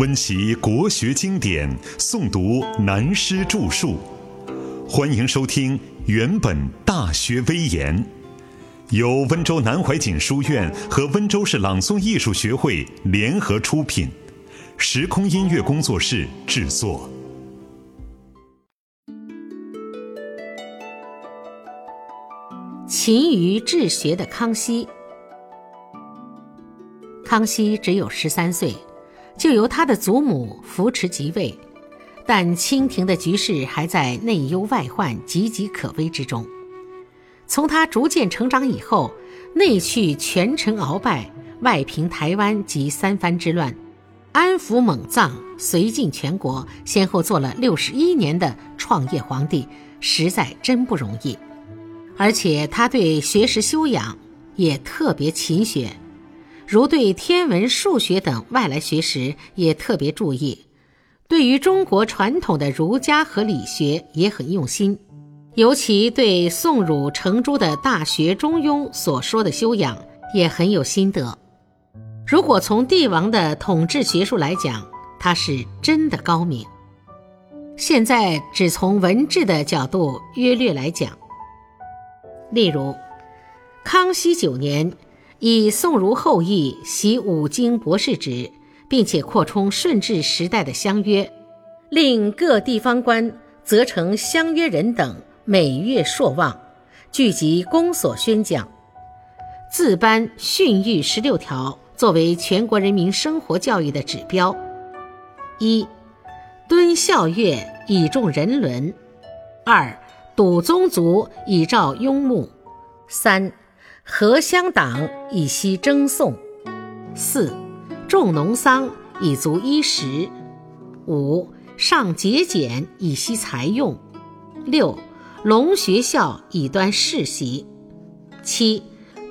温习国学经典，诵读南师著述。欢迎收听《原本大学威严》，由温州南怀瑾书院和温州市朗诵艺术学会联合出品，时空音乐工作室制作。勤于治学的康熙，康熙只有十三岁。就由他的祖母扶持即位，但清廷的局势还在内忧外患、岌岌可危之中。从他逐渐成长以后，内去权臣鳌拜，外平台湾及三藩之乱，安抚蒙藏，绥靖全国，先后做了六十一年的创业皇帝，实在真不容易。而且他对学识修养也特别勤学。如对天文、数学等外来学识也特别注意，对于中国传统的儒家和理学也很用心，尤其对宋儒程朱的大学、中庸所说的修养也很有心得。如果从帝王的统治学术来讲，他是真的高明。现在只从文治的角度约略来讲，例如，康熙九年。以宋儒后裔习五经博士职，并且扩充顺治时代的乡约，令各地方官责成乡约人等每月朔望，聚集公所宣讲，自颁训谕十六条，作为全国人民生活教育的指标：一、敦孝乐以重人伦；二、笃宗族以照雍穆；三。合乡党以息征讼，四重农桑以足衣食，五上节俭以息财用，六隆学校以端世习，七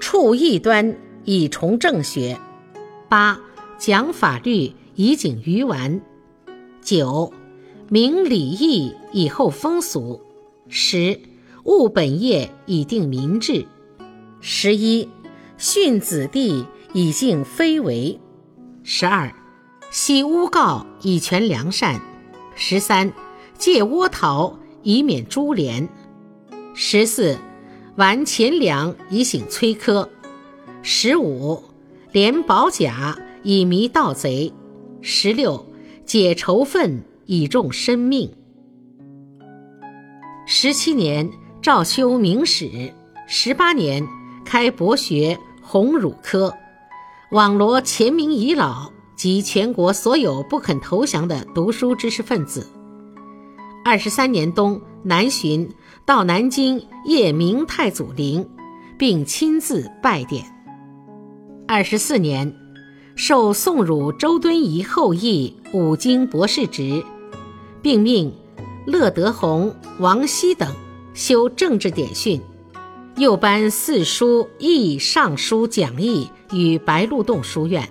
处异端以崇正学，八讲法律以警愚顽，九明礼义以厚风俗，十务本业以定民志。十一，训子弟以敬非为；十二，息诬告以全良善；十三，借倭逃以免株连；十四，完钱粮以省崔苛；十五，连保甲以迷盗贼；十六，解仇愤以重生命。十七年，诏修明史；十八年。开博学鸿儒科，网罗前明遗老及全国所有不肯投降的读书知识分子。二十三年冬，南巡到南京谒明太祖陵，并亲自拜典。二十四年，受宋儒周敦颐后裔五经博士职，并命乐德宏、王希等修政治典训。又颁四书议尚书讲义与白鹿洞书院。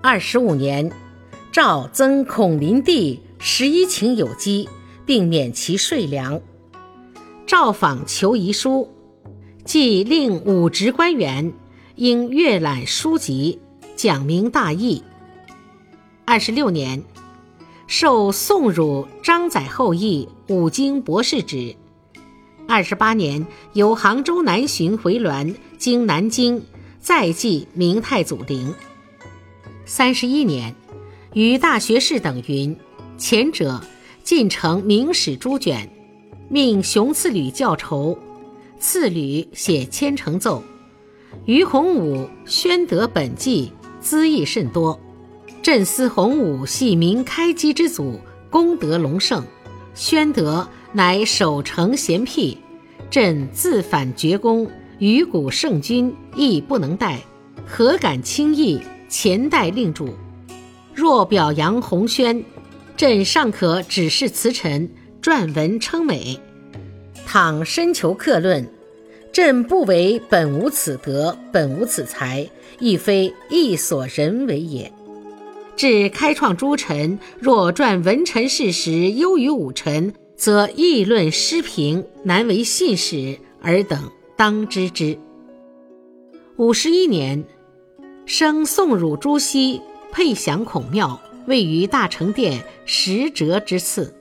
二十五年，诏增孔林地十一顷有机，并免其税粮。诏访求遗书，即令武职官员应阅览书籍，讲明大义。二十六年，受宋儒张载后裔五经博士职。二十八年，由杭州南巡回銮，经南京，再继明太祖陵。三十一年，与大学士等云：前者进呈明史诸卷，命熊次履校筹，次履写千乘奏。于洪武宣德本纪，资益甚多。朕思洪武系明开基之祖，功德隆盛。宣德。乃守城贤辟，朕自反绝功，于古圣君亦不能待，何敢轻易前代令主？若表扬洪宣，朕尚可指示辞臣，撰文称美。倘深求客论，朕不为本无此德，本无此才，亦非一所人为也。至开创诸臣，若撰文臣事实优于武臣。则议论失评，难为信使，尔等当知之。五十一年，升宋汝朱熹配享孔庙，位于大成殿十折之次。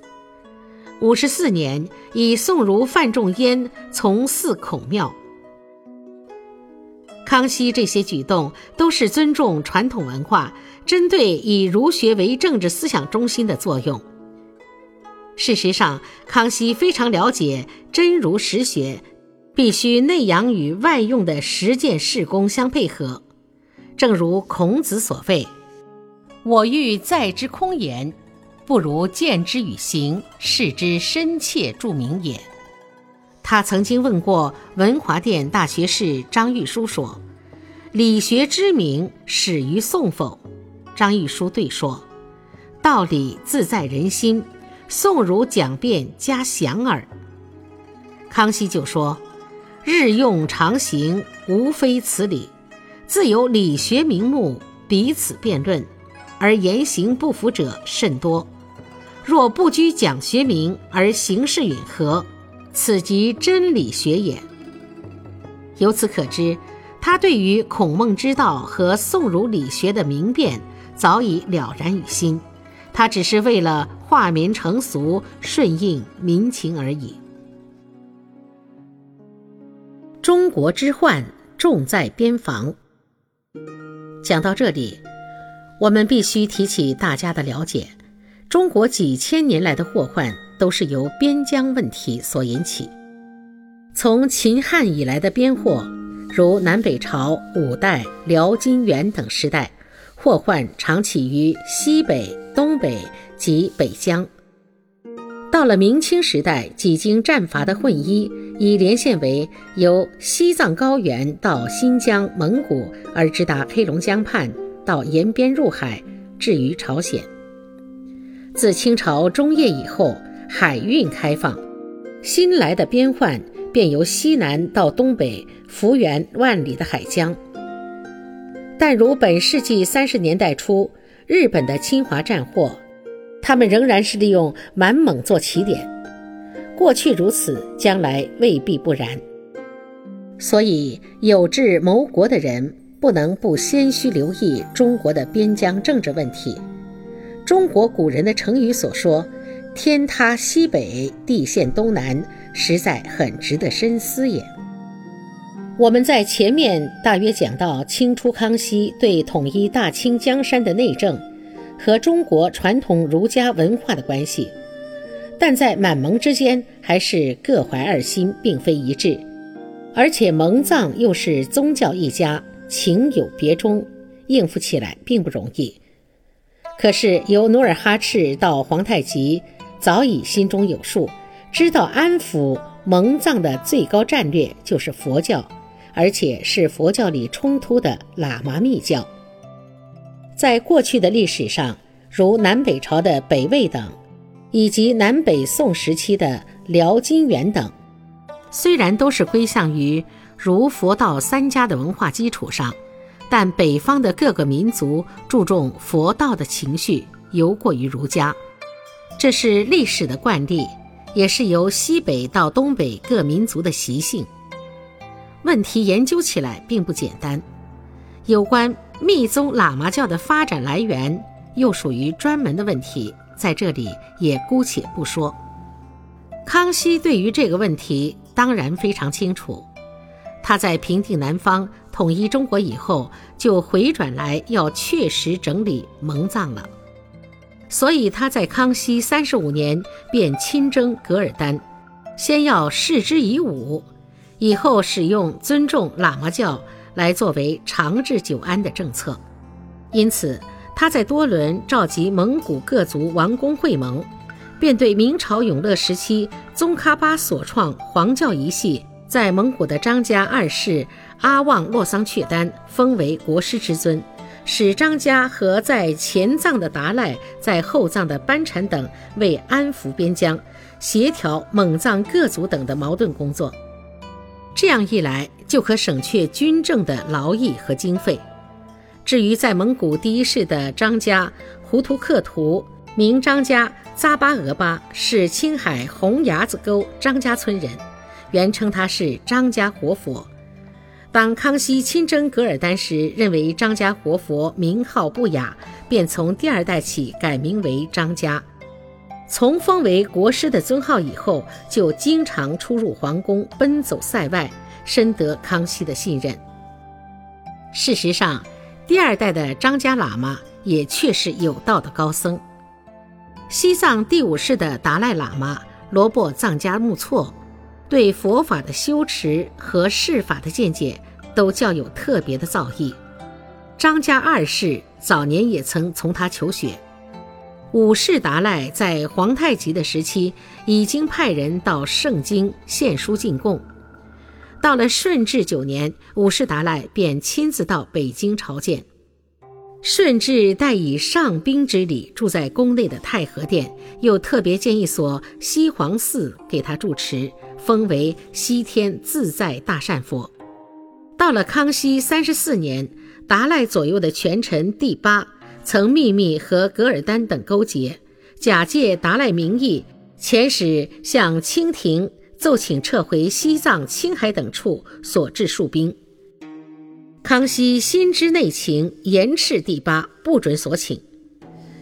五十四年，以宋儒范仲淹从祀孔庙。康熙这些举动都是尊重传统文化，针对以儒学为政治思想中心的作用。事实上，康熙非常了解真儒实学必须内养与外用的实践事功相配合。正如孔子所谓：“我欲在之空言，不如见之与行，视之深切著名也。”他曾经问过文华殿大学士张玉书说：“理学之名始于宋否？”张玉书对说：“道理自在人心。”宋儒讲辩加详耳。康熙就说：“日用常行，无非此理。自有理学名目，彼此辩论，而言行不符者甚多。若不拘讲学名，而行事允和，此即真理学也。”由此可知，他对于孔孟之道和宋儒理学的明辨早已了然于心。他只是为了化民成俗、顺应民情而已。中国之患重在边防。讲到这里，我们必须提起大家的了解：中国几千年来的祸患都是由边疆问题所引起。从秦汉以来的边祸，如南北朝、五代、辽、金、元等时代。祸患常起于西北、东北及北疆。到了明清时代，几经战伐的混一，已连线为由西藏高原到新疆、蒙古，而直达黑龙江畔，到延边入海，至于朝鲜。自清朝中叶以后，海运开放，新来的边患便由西南到东北，幅员万里的海疆。但如本世纪三十年代初日本的侵华战祸，他们仍然是利用满蒙做起点。过去如此，将来未必不然。所以有志谋国的人不能不先须留意中国的边疆政治问题。中国古人的成语所说“天塌西北，地陷东南”，实在很值得深思也。我们在前面大约讲到清初康熙对统一大清江山的内政和中国传统儒家文化的关系，但在满蒙之间还是各怀二心，并非一致，而且蒙藏又是宗教一家，情有别钟，应付起来并不容易。可是由努尔哈赤到皇太极，早已心中有数，知道安抚蒙藏的最高战略就是佛教。而且是佛教里冲突的喇嘛密教。在过去的历史上，如南北朝的北魏等，以及南北宋时期的辽、金、元等，虽然都是归向于儒、佛、道三家的文化基础上，但北方的各个民族注重佛道的情绪尤过于儒家，这是历史的惯例，也是由西北到东北各民族的习性。问题研究起来并不简单，有关密宗喇嘛教的发展来源又属于专门的问题，在这里也姑且不说。康熙对于这个问题当然非常清楚，他在平定南方、统一中国以后，就回转来要确实整理蒙藏了，所以他在康熙三十五年便亲征噶尔丹，先要示之以武。以后使用尊重喇嘛教来作为长治久安的政策，因此他在多伦召集蒙古各族王公会盟，便对明朝永乐时期宗喀巴所创黄教一系在蒙古的张家二世阿旺洛桑却丹封为国师之尊，使张家和在前藏的达赖、在后藏的班禅等为安抚边疆、协调蒙藏各族等的矛盾工作。这样一来，就可省却军政的劳役和经费。至于在蒙古第一世的张家胡图克图，名张家扎巴额巴，是青海红崖子沟张家村人，原称他是张家活佛。当康熙亲征噶尔丹时，认为张家活佛名号不雅，便从第二代起改名为张家。从封为国师的尊号以后，就经常出入皇宫，奔走塞外，深得康熙的信任。事实上，第二代的张家喇嘛也确是有道的高僧。西藏第五世的达赖喇嘛罗卜藏家木措。对佛法的修持和释法的见解都较有特别的造诣。张家二世早年也曾从他求学。五世达赖在皇太极的时期已经派人到盛京献书进贡。到了顺治九年，五世达赖便亲自到北京朝见。顺治待以上宾之礼住在宫内的太和殿，又特别建一所西皇寺给他住持。封为西天自在大善佛。到了康熙三十四年，达赖左右的权臣第八曾秘密和噶尔丹等勾结，假借达赖名义遣使向清廷奏请撤回西藏、青海等处所置戍兵。康熙心知内情，严斥第八不准所请，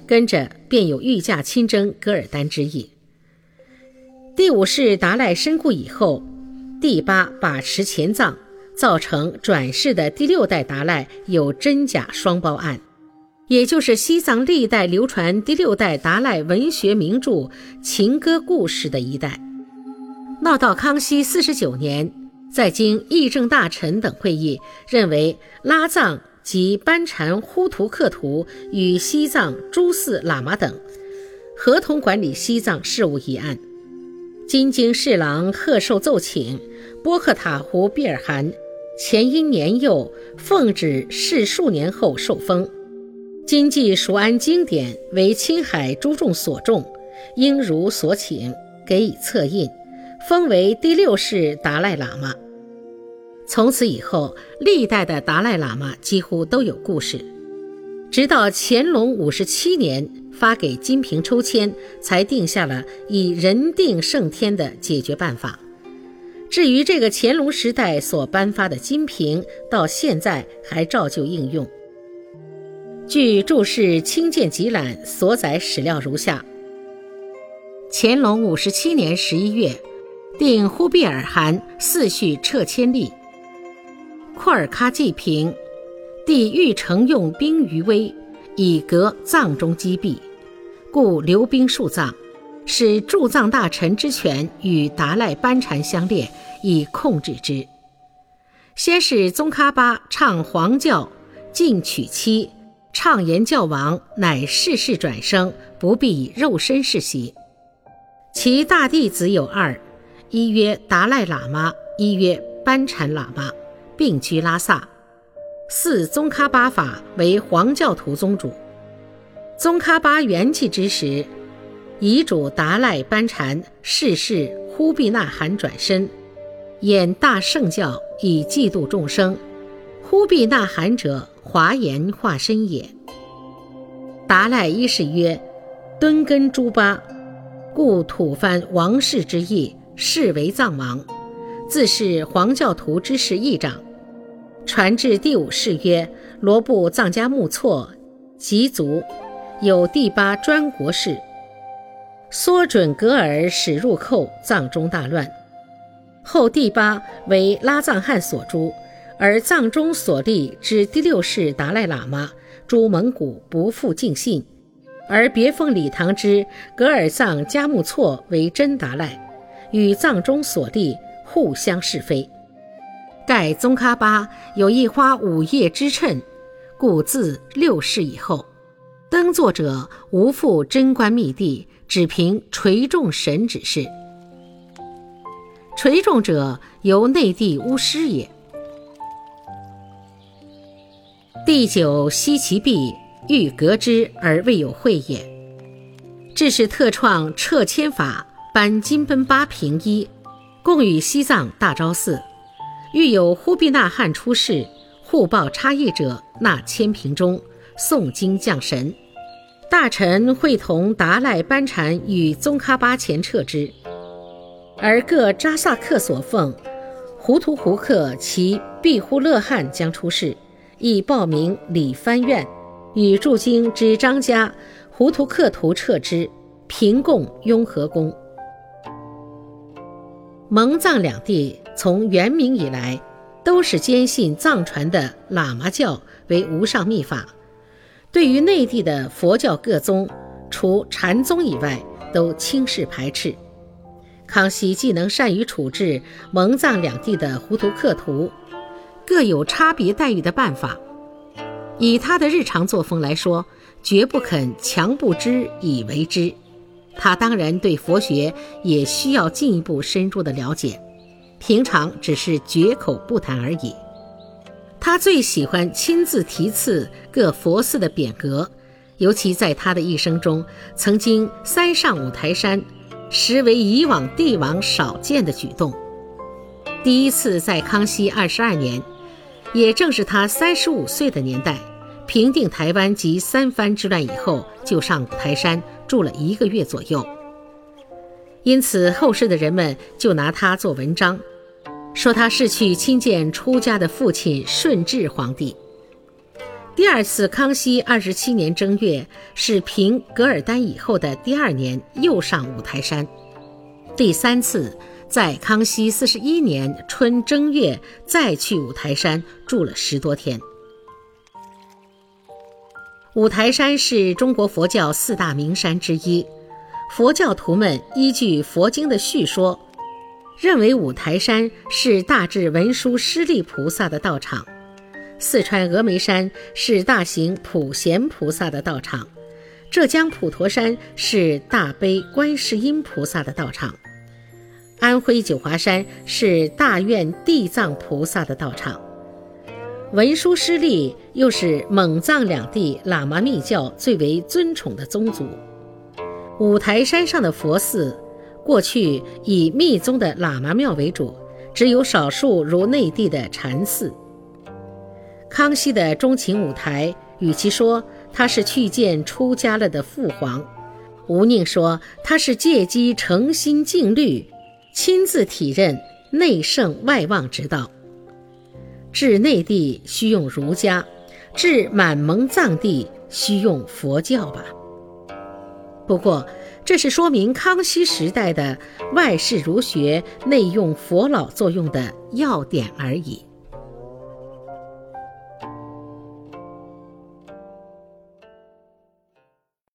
跟着便有御驾亲征噶尔丹之意。第五世达赖身故以后，第八把持前藏，造成转世的第六代达赖有真假双胞案，也就是西藏历代流传第六代达赖文学名著情歌故事的一代。闹到康熙四十九年，在经议政大臣等会议，认为拉藏及班禅呼图克图与西藏诸寺喇嘛等合同管理西藏事务一案。金京侍郎贺寿奏请波克塔胡毕尔汗前因年幼，奉旨侍数年后受封。今既熟谙经典，为青海诸众所重，应如所请，给以册印，封为第六世达赖喇嘛。从此以后，历代的达赖喇嘛几乎都有故事，直到乾隆五十七年。发给金瓶抽签，才定下了以人定胜天的解决办法。至于这个乾隆时代所颁发的金瓶，到现在还照旧应用。据注释《清鉴集览》所载史料如下：乾隆五十七年十一月，定忽必尔汗四序撤迁令，库尔喀济平，帝欲乘用兵于威，以革藏中积弊。故留兵戍藏，使驻藏大臣之权与达赖班禅相列，以控制之。先是宗喀巴唱黄教，进娶妻，畅言教王乃世世转生，不必肉身世袭。其大弟子有二，一曰达赖喇嘛，一曰班禅喇嘛，并居拉萨。四宗喀巴法为黄教徒宗主。宗喀巴圆寂之时，遗嘱达赖班禅世世，忽必那汗转身，演大圣教以济度众生。忽必那汗者，华严化身也。达赖一世曰：“敦根诸巴，故吐蕃王室之意，视为藏王，自是黄教徒之事议长。”传至第五世曰：“罗布藏家木错，吉族。”有第八专国事，缩准格尔使入寇，藏中大乱。后第八为拉藏汗所诛，而藏中所立之第六世达赖喇嘛，诸蒙古不复敬信，而别封礼堂之格尔藏嘉木措为真达赖，与藏中所立互相是非。盖宗喀巴有一花五叶之称，故自六世以后。登座者无复贞观密地，只凭垂众神指示。垂众者由内地巫师也。第九西其壁，欲革之而未有会也。这是特创撤迁法，颁金奔八平一，共与西藏大昭寺。欲有忽必那汗出世，互报差异者，纳千平中。诵经降神，大臣会同达赖班禅与宗喀巴前撤之，而各扎萨克所奉胡图胡克其庇护勒汗将出世，亦报名理藩院，与驻京之张家胡图克图撤之，平共雍和宫。蒙藏两地从元明以来，都是坚信藏传的喇嘛教为无上秘法，对于内地的佛教各宗，除禅宗以外，都轻视排斥。康熙既能善于处置蒙藏两地的胡图克图，各有差别待遇的办法。以他的日常作风来说，绝不肯强不知以为知。他当然对佛学也需要进一步深入的了解，平常只是绝口不谈而已。他最喜欢亲自题赐各佛寺的匾额，尤其在他的一生中，曾经三上五台山。实为以往帝王少见的举动。第一次在康熙二十二年，也正是他三十五岁的年代，平定台湾及三藩之乱以后，就上五台山住了一个月左右。因此，后世的人们就拿他做文章，说他是去亲见出家的父亲顺治皇帝。第二次康熙二十七年正月，是平噶尔丹以后的第二年，又上五台山。第三次在康熙四十一年春正月，再去五台山住了十多天。五台山是中国佛教四大名山之一，佛教徒们依据佛经的叙说，认为五台山是大智文殊师利菩萨的道场。四川峨眉山是大行普贤菩萨的道场，浙江普陀山是大悲观世音菩萨的道场，安徽九华山是大愿地藏菩萨的道场，文殊师利又是蒙藏两地喇嘛密教最为尊崇的宗族。五台山上的佛寺，过去以密宗的喇嘛庙为主，只有少数如内地的禅寺。康熙的钟情五台，与其说他是去见出家了的父皇，吴宁说他是借机诚心敬律，亲自体认内圣外望之道。治内地需用儒家，治满蒙藏地需用佛教吧。不过，这是说明康熙时代的外事儒学内用佛老作用的要点而已。